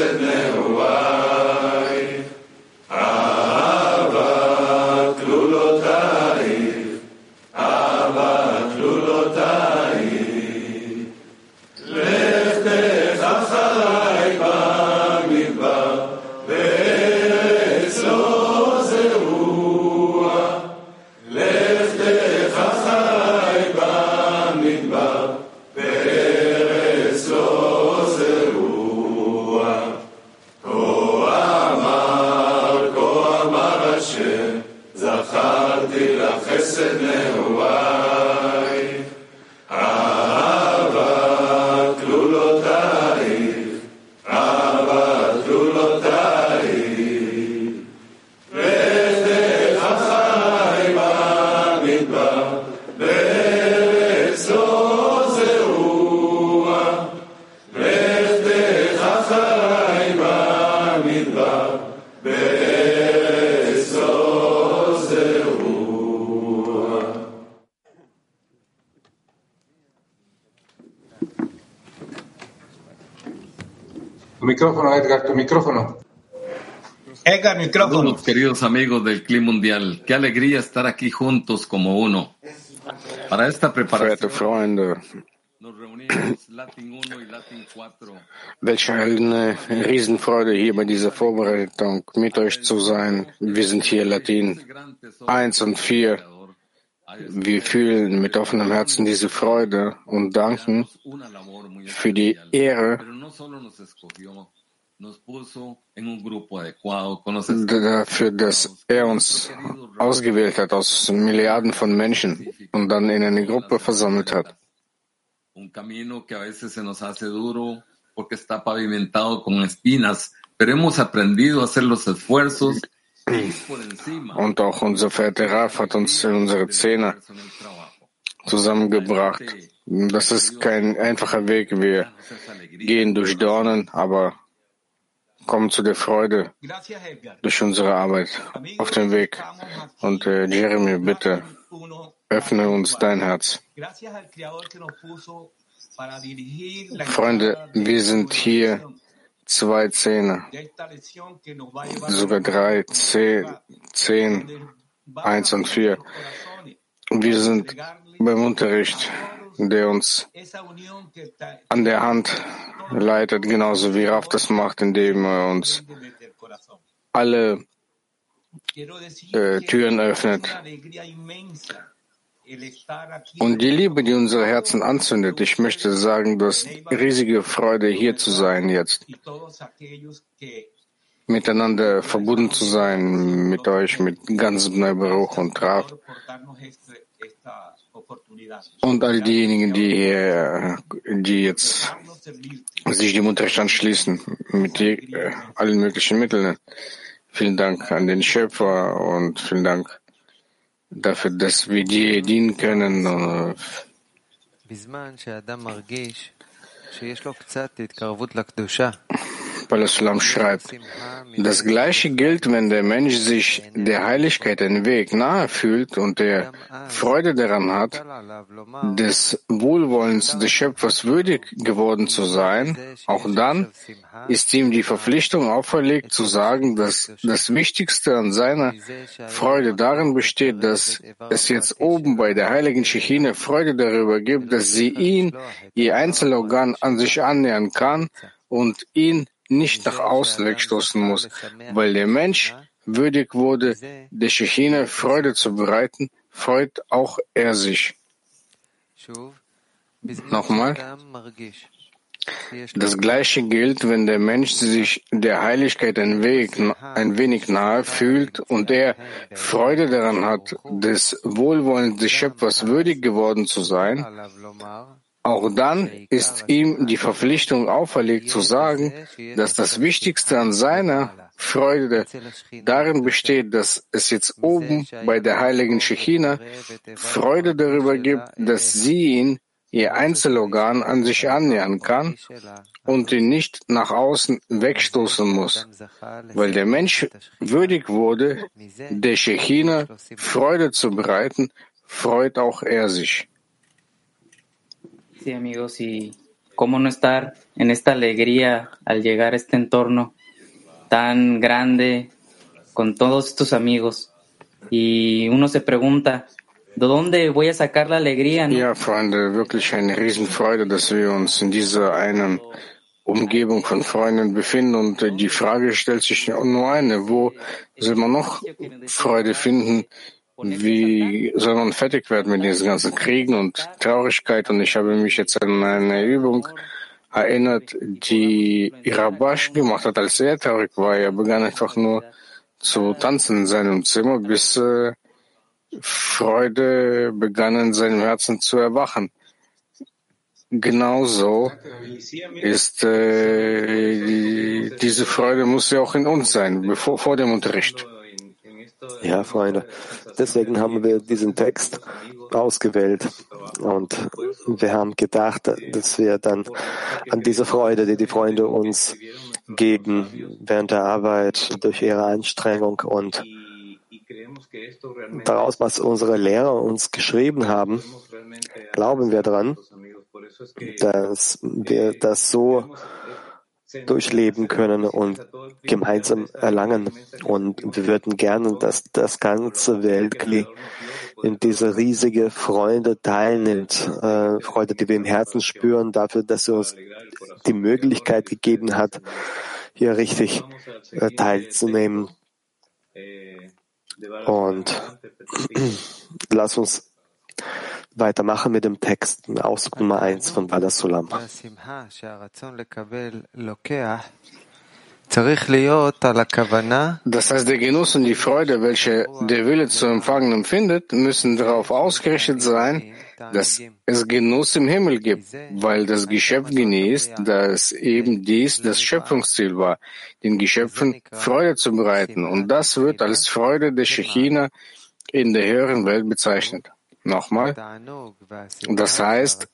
Seigneur. Micrófono, Edgar, tu micrófono. Edgar, micrófono. Saludos, queridos amigos del Clima Mundial. Qué alegría estar aquí juntos como uno. Para esta preparación Freunde, nos reunimos Latin 1 y Latin 4. welche eine Riesenfreude hier bei dieser Vorbereitung mit euch zu sein. Wir sind hier Latin 1 und 4. Wir fühlen mit offenem Herzen diese Freude und danken für die Ehre, dafür, dass er uns ausgewählt hat aus Milliarden von Menschen und dann in eine Gruppe versammelt hat. Und auch unser verehrter Raf hat uns in unsere Zähne zusammengebracht. Das ist kein einfacher Weg. Wir gehen durch Dornen, aber kommen zu der Freude durch unsere Arbeit auf dem Weg. Und äh, Jeremy, bitte öffne uns dein Herz. Freunde, wir sind hier zwei Zähne, sogar drei, zehn, zehn, eins und vier. Wir sind beim Unterricht, der uns an der Hand leitet, genauso wie Raf das macht, indem er uns alle äh, Türen öffnet. Und die Liebe, die unsere Herzen anzündet, ich möchte sagen, das riesige Freude, hier zu sein jetzt, miteinander verbunden zu sein, mit euch, mit ganzem Neuberuch und oportunidad. und all diejenigen, die hier, die jetzt sich dem Unterricht anschließen, mit je, äh, allen möglichen Mitteln. Vielen Dank an den Schöpfer und vielen Dank dafür, dass wir dir dienen können. Shalom schreibt, das Gleiche gilt, wenn der Mensch sich der Heiligkeit den Weg nahe fühlt und er Freude daran hat, des Wohlwollens des Schöpfers würdig geworden zu sein, auch dann ist ihm die Verpflichtung auferlegt zu sagen, dass das Wichtigste an seiner Freude darin besteht, dass es jetzt oben bei der heiligen Shechine Freude darüber gibt, dass sie ihn, ihr Einzelorgan, an sich annähern kann und ihn nicht nach außen wegstoßen muss, weil der Mensch würdig wurde, der Shechina Freude zu bereiten, freut auch er sich. Nochmal. Das Gleiche gilt, wenn der Mensch sich der Heiligkeit ein, wenig, ein wenig nahe fühlt und er Freude daran hat, des Wohlwollens des Schöpfers würdig geworden zu sein, auch dann ist ihm die Verpflichtung auferlegt zu sagen, dass das Wichtigste an seiner Freude darin besteht, dass es jetzt oben bei der heiligen Shechina Freude darüber gibt, dass sie ihn, ihr Einzelorgan, an sich annähern kann und ihn nicht nach außen wegstoßen muss, weil der Mensch würdig wurde, der Shechina Freude zu bereiten, freut auch er sich. Sí, amigos, y cómo no estar en esta alegría al llegar a este entorno tan grande con todos estos amigos. Y uno se pregunta, ¿de dónde voy a sacar la alegría? no? Ja, Freunde, wirklich eine Riesenfreude, dass wir uns in dieser einen Umgebung von Freunden befinden. Und äh, die Frage stellt sich nur eine, wo soll man noch Freude finden? Wie soll man fertig werden mit diesen ganzen Kriegen und Traurigkeit? Und ich habe mich jetzt an eine Übung erinnert, die Irabash gemacht hat, als er traurig war. Er begann einfach nur zu tanzen in seinem Zimmer, bis äh, Freude begann in seinem Herzen zu erwachen. Genauso ist äh, diese Freude muss ja auch in uns sein, bevor vor dem Unterricht. Ja, Freunde. Deswegen haben wir diesen Text ausgewählt und wir haben gedacht, dass wir dann an diese Freude, die die Freunde uns geben während der Arbeit durch ihre Anstrengung und daraus, was unsere Lehrer uns geschrieben haben, glauben wir daran, dass wir das so durchleben können und gemeinsam erlangen. Und wir würden gerne, dass das ganze Weltkrieg in diese riesige Freude teilnimmt. Äh, Freude, die wir im Herzen spüren, dafür, dass er uns die Möglichkeit gegeben hat, hier richtig äh, teilzunehmen. Und lass uns weitermachen mit dem Text, Auszug Nummer 1 von Bada Sulam. Das heißt, der Genuss und die Freude, welche der Wille zu empfangen empfindet, müssen darauf ausgerichtet sein, dass es Genuss im Himmel gibt, weil das Geschöpf genießt, dass eben dies das Schöpfungsziel war, den Geschöpfen Freude zu bereiten. Und das wird als Freude der Shechina in der höheren Welt bezeichnet. Nochmal. Das heißt,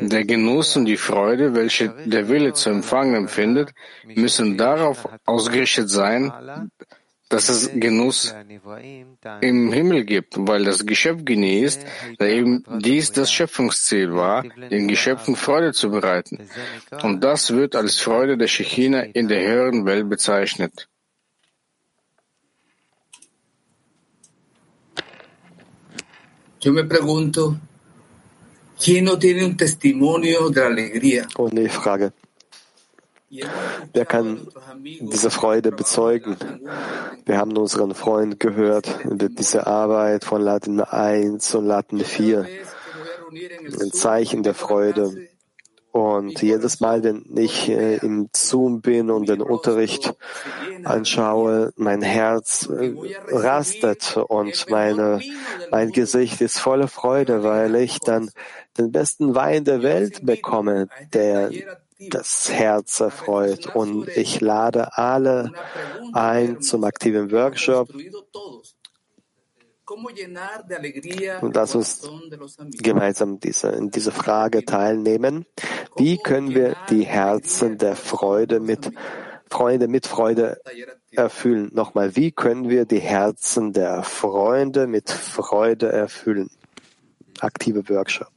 der Genuss und die Freude, welche der Wille zu empfangen empfindet, müssen darauf ausgerichtet sein, dass es Genuss im Himmel gibt, weil das Geschöpf genießt, da eben dies das Schöpfungsziel war, den Geschöpfen Freude zu bereiten. Und das wird als Freude der Shechina in der höheren Welt bezeichnet. Yo me pregunto, ¿quién no tiene un testimonio de alegría? Und ich frage, wer kann diese Freude bezeugen? Wir haben unseren Freund gehört, diese Arbeit von Latin 1 und Latin 4, ein Zeichen der Freude. Und jedes Mal, wenn ich äh, im Zoom bin und den Unterricht anschaue, mein Herz äh, rastet und meine, mein Gesicht ist voller Freude, weil ich dann den besten Wein der Welt bekomme, der das Herz erfreut. Und ich lade alle ein zum aktiven Workshop. Und lass uns gemeinsam diese, in diese Frage teilnehmen. Wie können wir die Herzen der Freude mit Freunde mit Freude erfüllen? Nochmal, wie können wir die Herzen der Freunde mit Freude erfüllen? Aktive Workshop.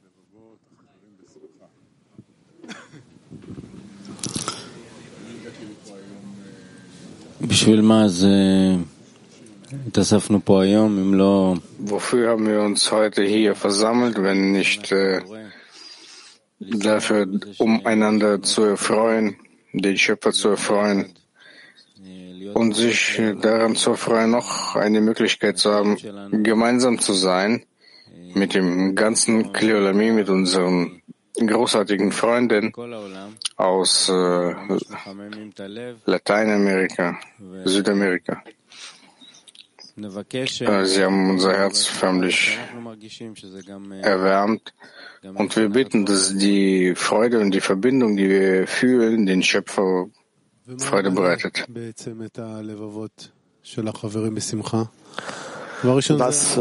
בשביל מה זה Wofür haben wir uns heute hier versammelt, wenn nicht äh, dafür, um einander zu erfreuen, den Schöpfer zu erfreuen und sich daran zu erfreuen, noch eine Möglichkeit zu haben, gemeinsam zu sein mit dem ganzen Kleolami, mit unseren großartigen Freunden aus äh, Lateinamerika, Südamerika. Sie haben unser Herz förmlich erwärmt und wir bitten, dass die Freude und die Verbindung, die wir fühlen, den Schöpfer Freude bereitet. Was, äh,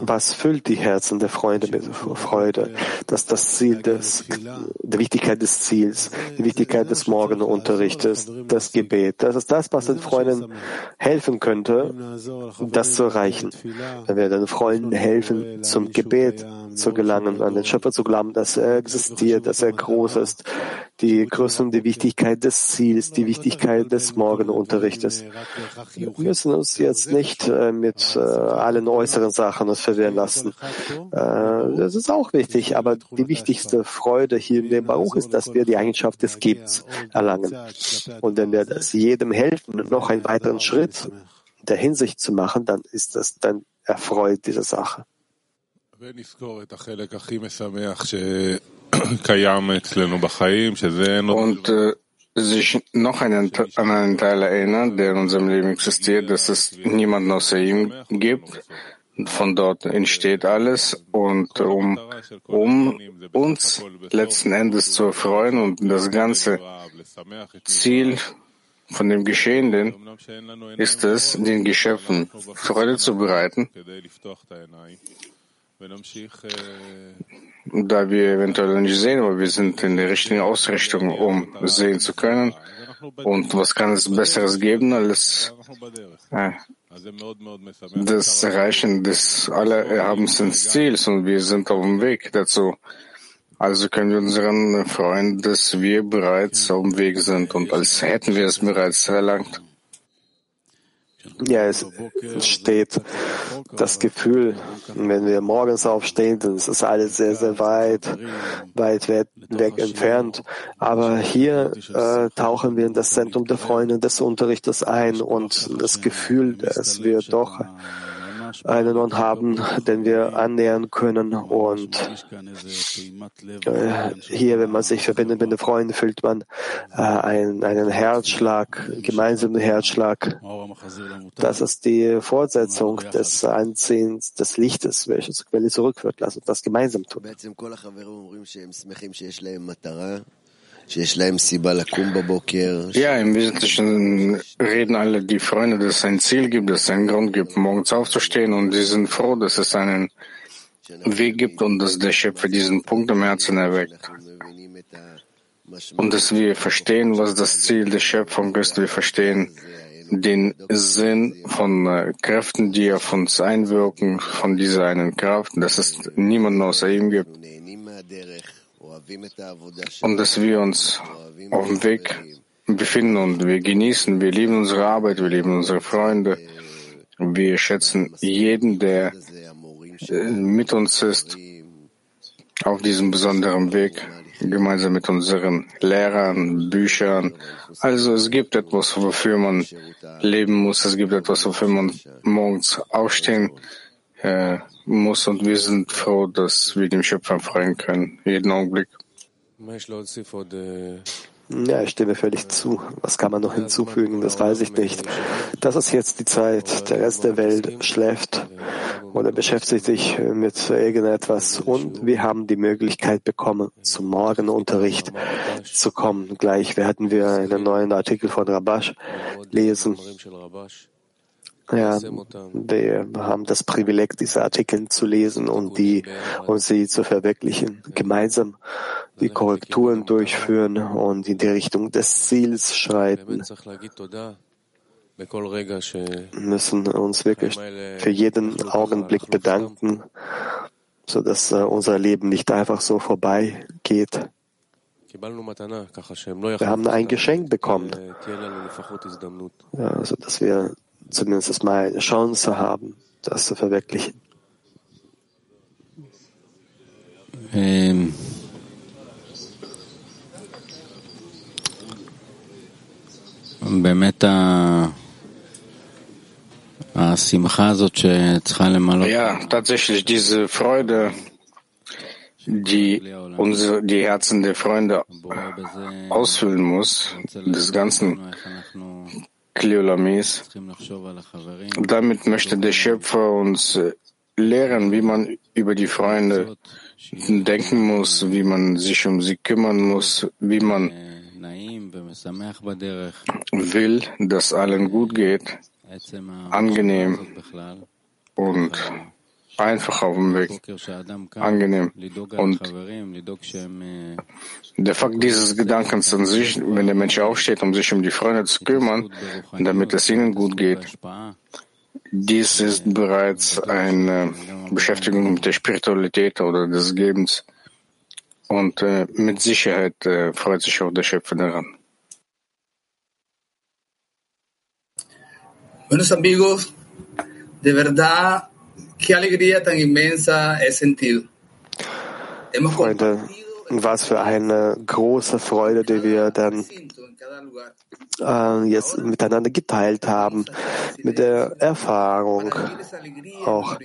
was füllt die Herzen der Freunde mit Freude? Das ist das Ziel des, der Wichtigkeit des Ziels, die Wichtigkeit des Morgenunterrichtes, das Gebet. Das ist das, was den Freunden helfen könnte, das zu erreichen. Wenn wir den Freunden helfen, zum Gebet zu gelangen, an den Schöpfer zu glauben, dass er existiert, dass er groß ist, die Größe und die Wichtigkeit des Ziels, die Wichtigkeit des Morgenunterrichtes. Wir müssen uns jetzt nicht äh, mit äh, allen äußeren Sachen uns verwirren lassen. Äh, das ist auch wichtig, aber die wichtigste Freude hier in dem Baruch ist, dass wir die Eigenschaft des Gebens erlangen. Und wenn wir das jedem helfen, noch einen weiteren Schritt der Hinsicht zu machen, dann ist das dann erfreut diese Sache. Und äh, sich noch einen, an einen Teil erinnern, der in unserem Leben existiert, dass es niemanden außer ihm gibt. Von dort entsteht alles und um, um uns letzten Endes zu erfreuen und das ganze Ziel von dem Geschehenen ist es, den Geschöpfen Freude zu bereiten, da wir eventuell nicht sehen, aber wir sind in der richtigen Ausrichtung, um sehen zu können. Und was kann es Besseres geben als äh, das Erreichen des allererhabensten Ziels und wir sind auf dem Weg dazu. Also können wir unseren freuen, dass wir bereits auf dem Weg sind und als hätten wir es bereits erlangt. Ja, es steht das Gefühl, wenn wir morgens aufstehen, dann ist das alles sehr, sehr weit, weit weg, entfernt. Aber hier äh, tauchen wir in das Zentrum der Freunde des Unterrichtes ein und das Gefühl, dass wir doch einen Ort haben, den wir annähern können. Und äh, hier, wenn man sich verbindet mit den Freunden, fühlt man äh, einen, einen Herzschlag, gemeinsamen Herzschlag. Das ist die Fortsetzung des Anziehens des Lichtes, welches Quelle zurückführt. Lass uns das gemeinsam tun. Ja, im Wesentlichen reden alle die Freunde, dass es ein Ziel gibt, dass es einen Grund gibt, morgens aufzustehen und sie sind froh, dass es einen Weg gibt und dass der Schöpfer diesen Punkt im Herzen erweckt. Und dass wir verstehen, was das Ziel der Schöpfung ist. Wir verstehen den Sinn von äh, Kräften, die auf uns einwirken, von dieser einen Kraft, dass es niemanden außer ihm gibt und dass wir uns auf dem Weg befinden und wir genießen, wir lieben unsere Arbeit, wir lieben unsere Freunde, wir schätzen jeden, der äh, mit uns ist auf diesem besonderen Weg, gemeinsam mit unseren Lehrern, Büchern. Also es gibt etwas, wofür man leben muss, es gibt etwas, wofür man morgens aufstehen äh, muss und wir sind froh, dass wir dem Schöpfer freuen können, jeden Augenblick. Ja, ich stimme völlig zu. Was kann man noch hinzufügen? Das weiß ich nicht. Das ist jetzt die Zeit. Der Rest der Welt schläft oder beschäftigt sich mit irgendetwas und wir haben die Möglichkeit bekommen, zum Morgenunterricht zu kommen. Gleich werden wir einen neuen Artikel von Rabash lesen. Ja, wir haben das Privileg, diese Artikel zu lesen und die und sie zu verwirklichen. Gemeinsam die Korrekturen durchführen und in die Richtung des Ziels schreiten. Wir müssen uns wirklich für jeden Augenblick bedanken, so dass unser Leben nicht einfach so vorbeigeht. Wir haben ein Geschenk bekommen, ja, so dass wir zumindest mal eine Chance haben, das zu verwirklichen. Ähm. באמת השמחה הזאת שצריכה למלא. Ja, tatsächlich diese Freude, die unsere, die Herzen der Freunde ausfüllen muss, des ganzen Kleolamis. Damit möchte der Schöpfer uns lehren, wie man über die Freunde denken muss, wie man sich um sie kümmern muss, wie man will, dass allen gut geht angenehm und einfach auf dem Weg, angenehm. Und der Fakt dieses Gedankens an sich, wenn der Mensch aufsteht, um sich um die Freunde zu kümmern, damit es ihnen gut geht, dies ist bereits eine Beschäftigung mit der Spiritualität oder des Gebens. Und äh, mit Sicherheit äh, freut sich auch der Schöpfer daran. Buenos amigos, de verdad, qué alegría tan inmensa he sentido. Hemos Freunde, was für eine große Freude, die wir dann äh, jetzt miteinander geteilt haben, mit der Erfahrung auch.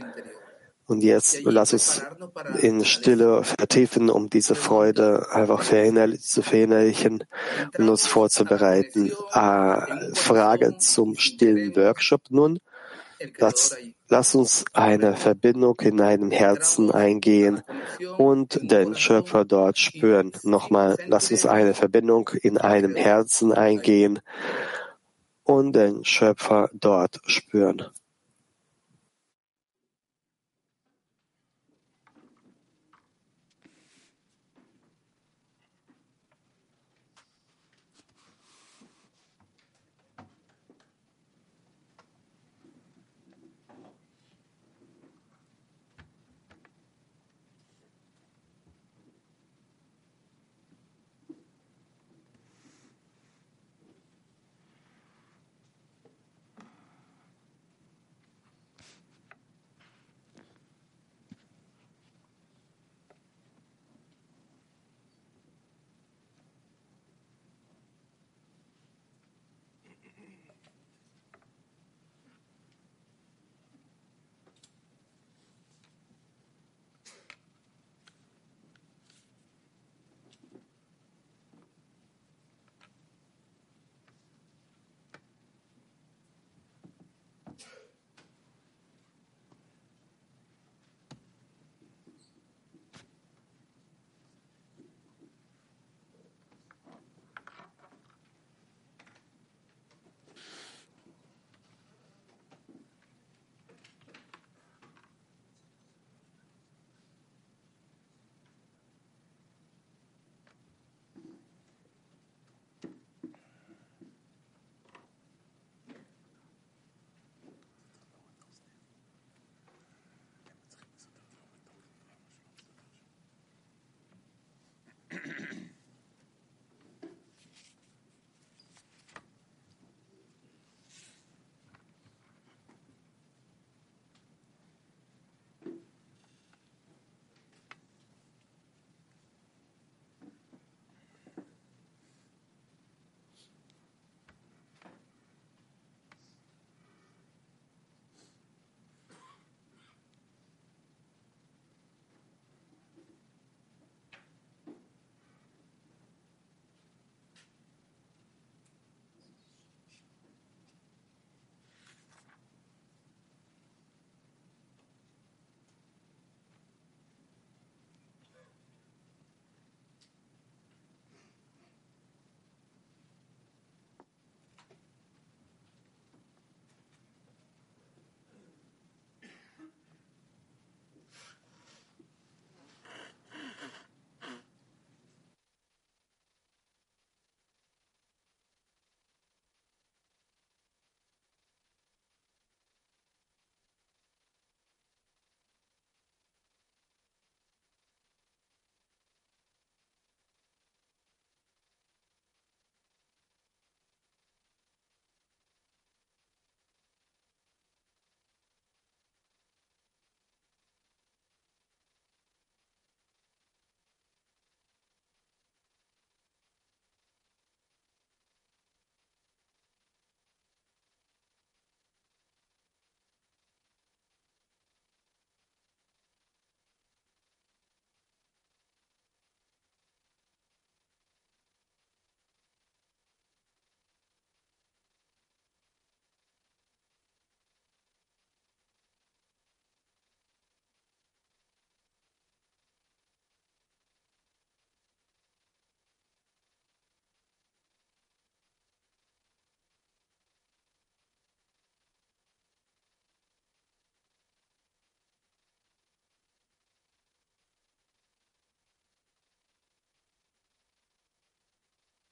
Und jetzt lass uns in Stille vertiefen, um diese Freude einfach zu verinnerlichen und uns vorzubereiten. Äh, Frage zum stillen Workshop nun. Lass, lass uns eine Verbindung in einem Herzen eingehen und den Schöpfer dort spüren. Nochmal, lass uns eine Verbindung in einem Herzen eingehen und den Schöpfer dort spüren.